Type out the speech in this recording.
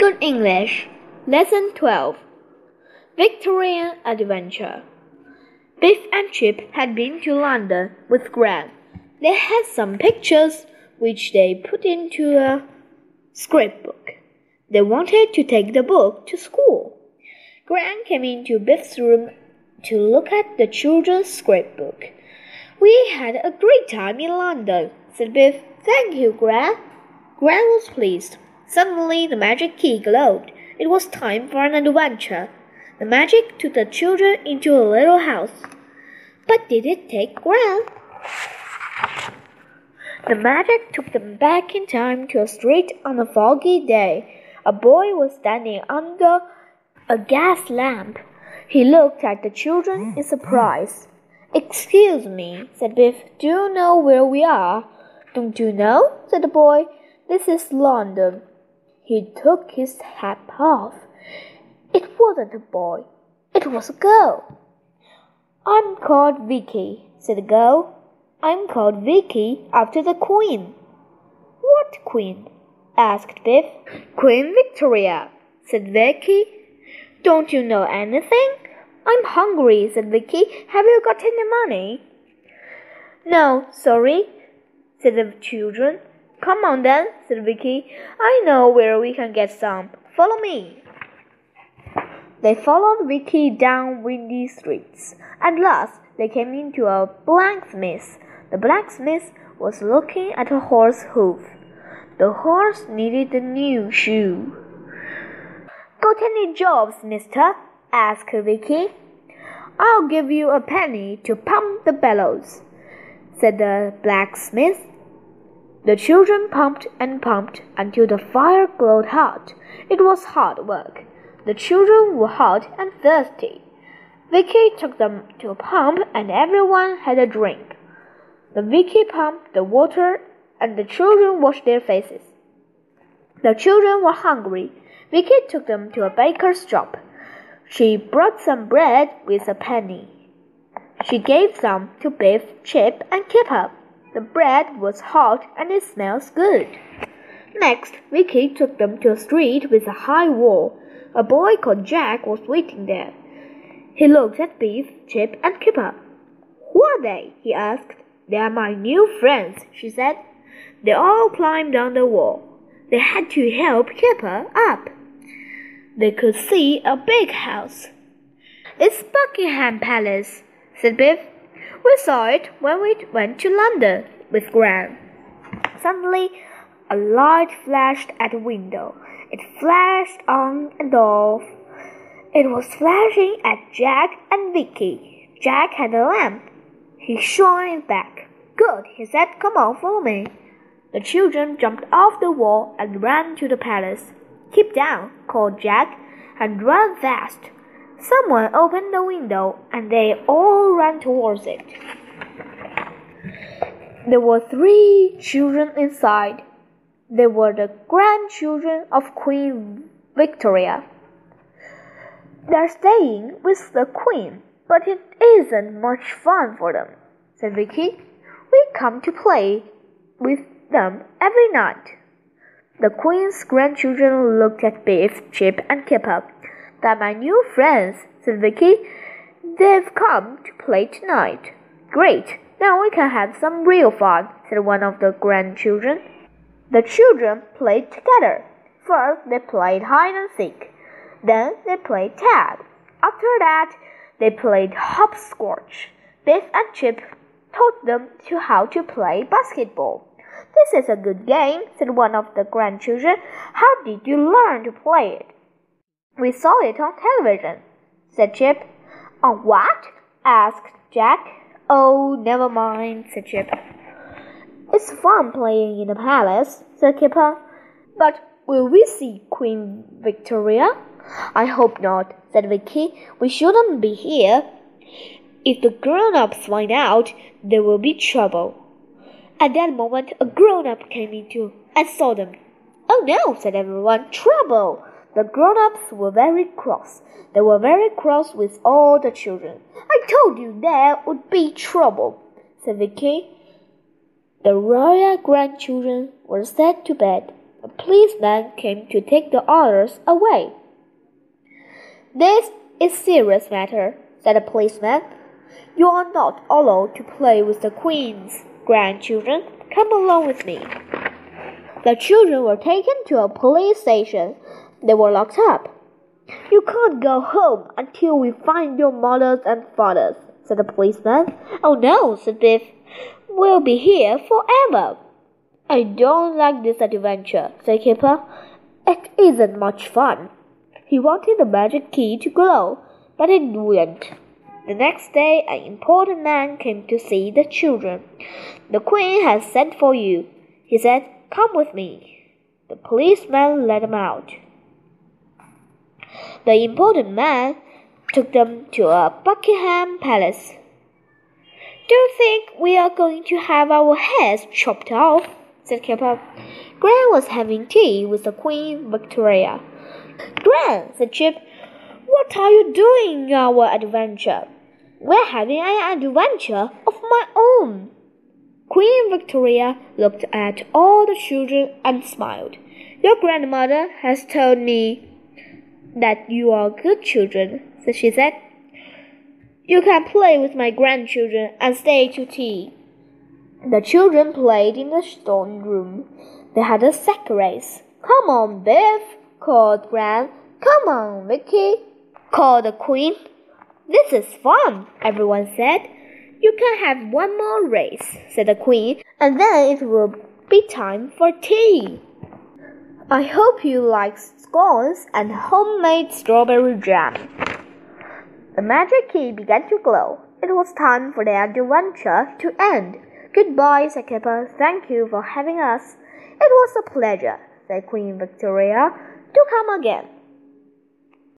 Good English. Lesson 12 Victorian Adventure. Biff and Chip had been to London with Gran. They had some pictures which they put into a scrapbook. They wanted to take the book to school. Gran came into Biff's room to look at the children's scrapbook. We had a great time in London, said Biff. Thank you, Gran. Gran was pleased. Suddenly the magic key glowed. It was time for an adventure. The magic took the children into a little house. But did it take Gran? The magic took them back in time to a street on a foggy day. A boy was standing under a gas lamp. He looked at the children in surprise. Excuse me, said Biff. Do you know where we are? Don't you know? said the boy. This is London. He took his hat off. It wasn't a boy, it was a girl. I'm called Vicky, said the girl. I'm called Vicky after the Queen. What Queen? asked Biff. Queen Victoria, said Vicky. Don't you know anything? I'm hungry, said Vicky. Have you got any money? No, sorry, said the children. Come on then, said Vicky. I know where we can get some. Follow me. They followed Vicky down windy streets. At last, they came into a blacksmith. The blacksmith was looking at a horse hoof. The horse needed a new shoe. Got any jobs, mister? asked Vicky. I'll give you a penny to pump the bellows, said the blacksmith. The children pumped and pumped until the fire glowed hot. It was hard work. The children were hot and thirsty. Vicky took them to a pump and everyone had a drink. The Vicky pumped the water and the children washed their faces. The children were hungry. Vicky took them to a baker's shop. She brought some bread with a penny. She gave some to Biff, Chip, and Kipper. The bread was hot and it smells good. Next, Vicky took them to a street with a high wall. A boy called Jack was waiting there. He looked at Biff, Chip, and Kipper. Who are they? he asked. They are my new friends, she said. They all climbed down the wall. They had to help Kipper up. They could see a big house. It's Buckingham Palace, said Biff. We saw it when we went to London with Gran. Suddenly, a light flashed at the window. It flashed on and off. It was flashing at Jack and Vicky. Jack had a lamp. He shone it back. Good, he said. Come on, follow me. The children jumped off the wall and ran to the palace. Keep down, called Jack, and run fast. Someone opened the window and they all ran towards it. There were three children inside. They were the grandchildren of Queen Victoria. They're staying with the Queen, but it isn't much fun for them, said Vicky. We come to play with them every night. The Queen's grandchildren looked at Biff, Chip, and Kipper. They're my new friends, said Vicky. They've come to play tonight. Great. Now we can have some real fun, said one of the grandchildren. The children played together. First, they played hide and seek. Then, they played tag. After that, they played hopscotch. Biff and Chip taught them to how to play basketball. This is a good game, said one of the grandchildren. How did you learn to play it? We saw it on television, said Chip. On what? asked Jack. Oh, never mind, said Chip. It's fun playing in the palace, said Kipper. But will we see Queen Victoria? I hope not, said Vicky. We shouldn't be here. If the grown ups find out, there will be trouble. At that moment, a grown up came into and saw them. Oh no, said everyone, trouble! The grown ups were very cross. They were very cross with all the children. I told you there would be trouble, said Vicky. The royal grandchildren were sent to bed. A policeman came to take the others away. This is serious matter, said the policeman. You are not allowed to play with the Queen's grandchildren. Come along with me. The children were taken to a police station. They were locked up. You can't go home until we find your mothers and fathers, said the policeman. Oh no, said Biff. We'll be here forever. I don't like this adventure, said Kipper. It isn't much fun. He wanted the magic key to glow, but it wouldn't. The next day, an important man came to see the children. The queen has sent for you, he said. Come with me. The policeman let them out. The important man took them to a Buckingham Palace. Do you think we are going to have our heads chopped off? said Kipper. Gran was having tea with the Queen Victoria. Gran, said Chip, what are you doing in our adventure? We're having an adventure of my own. Queen Victoria looked at all the children and smiled. Your grandmother has told me that you are good children, so she said. You can play with my grandchildren and stay to tea. The children played in the stone room. They had a sack race. Come on, Biff, called Gran. Come on, Vicky, called the Queen. This is fun, everyone said. You can have one more race, said the Queen, and then it will be time for tea. I hope you like scones and homemade strawberry jam. The magic key began to glow. It was time for the adventure to end. Goodbye, said Kipper. Thank you for having us. It was a pleasure, said Queen Victoria. Do come again.